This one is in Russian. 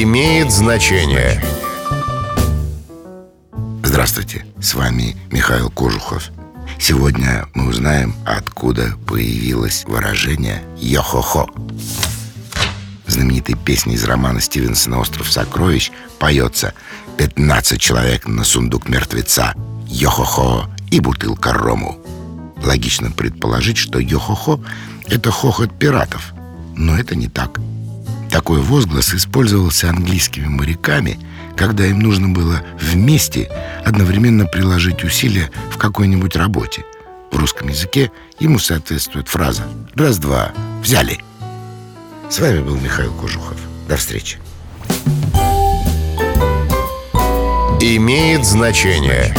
имеет значение. Здравствуйте, с вами Михаил Кожухов. Сегодня мы узнаем, откуда появилось выражение «йо-хо-хо». Знаменитой песней из романа Стивенсона «Остров сокровищ» поется «15 человек на сундук мертвеца, йо-хо-хо и бутылка рому». Логично предположить, что йо-хо-хо — это хохот пиратов. Но это не так. Такой возглас использовался английскими моряками, когда им нужно было вместе одновременно приложить усилия в какой-нибудь работе. В русском языке ему соответствует фраза «раз-два, взяли». С вами был Михаил Кожухов. До встречи. Имеет значение.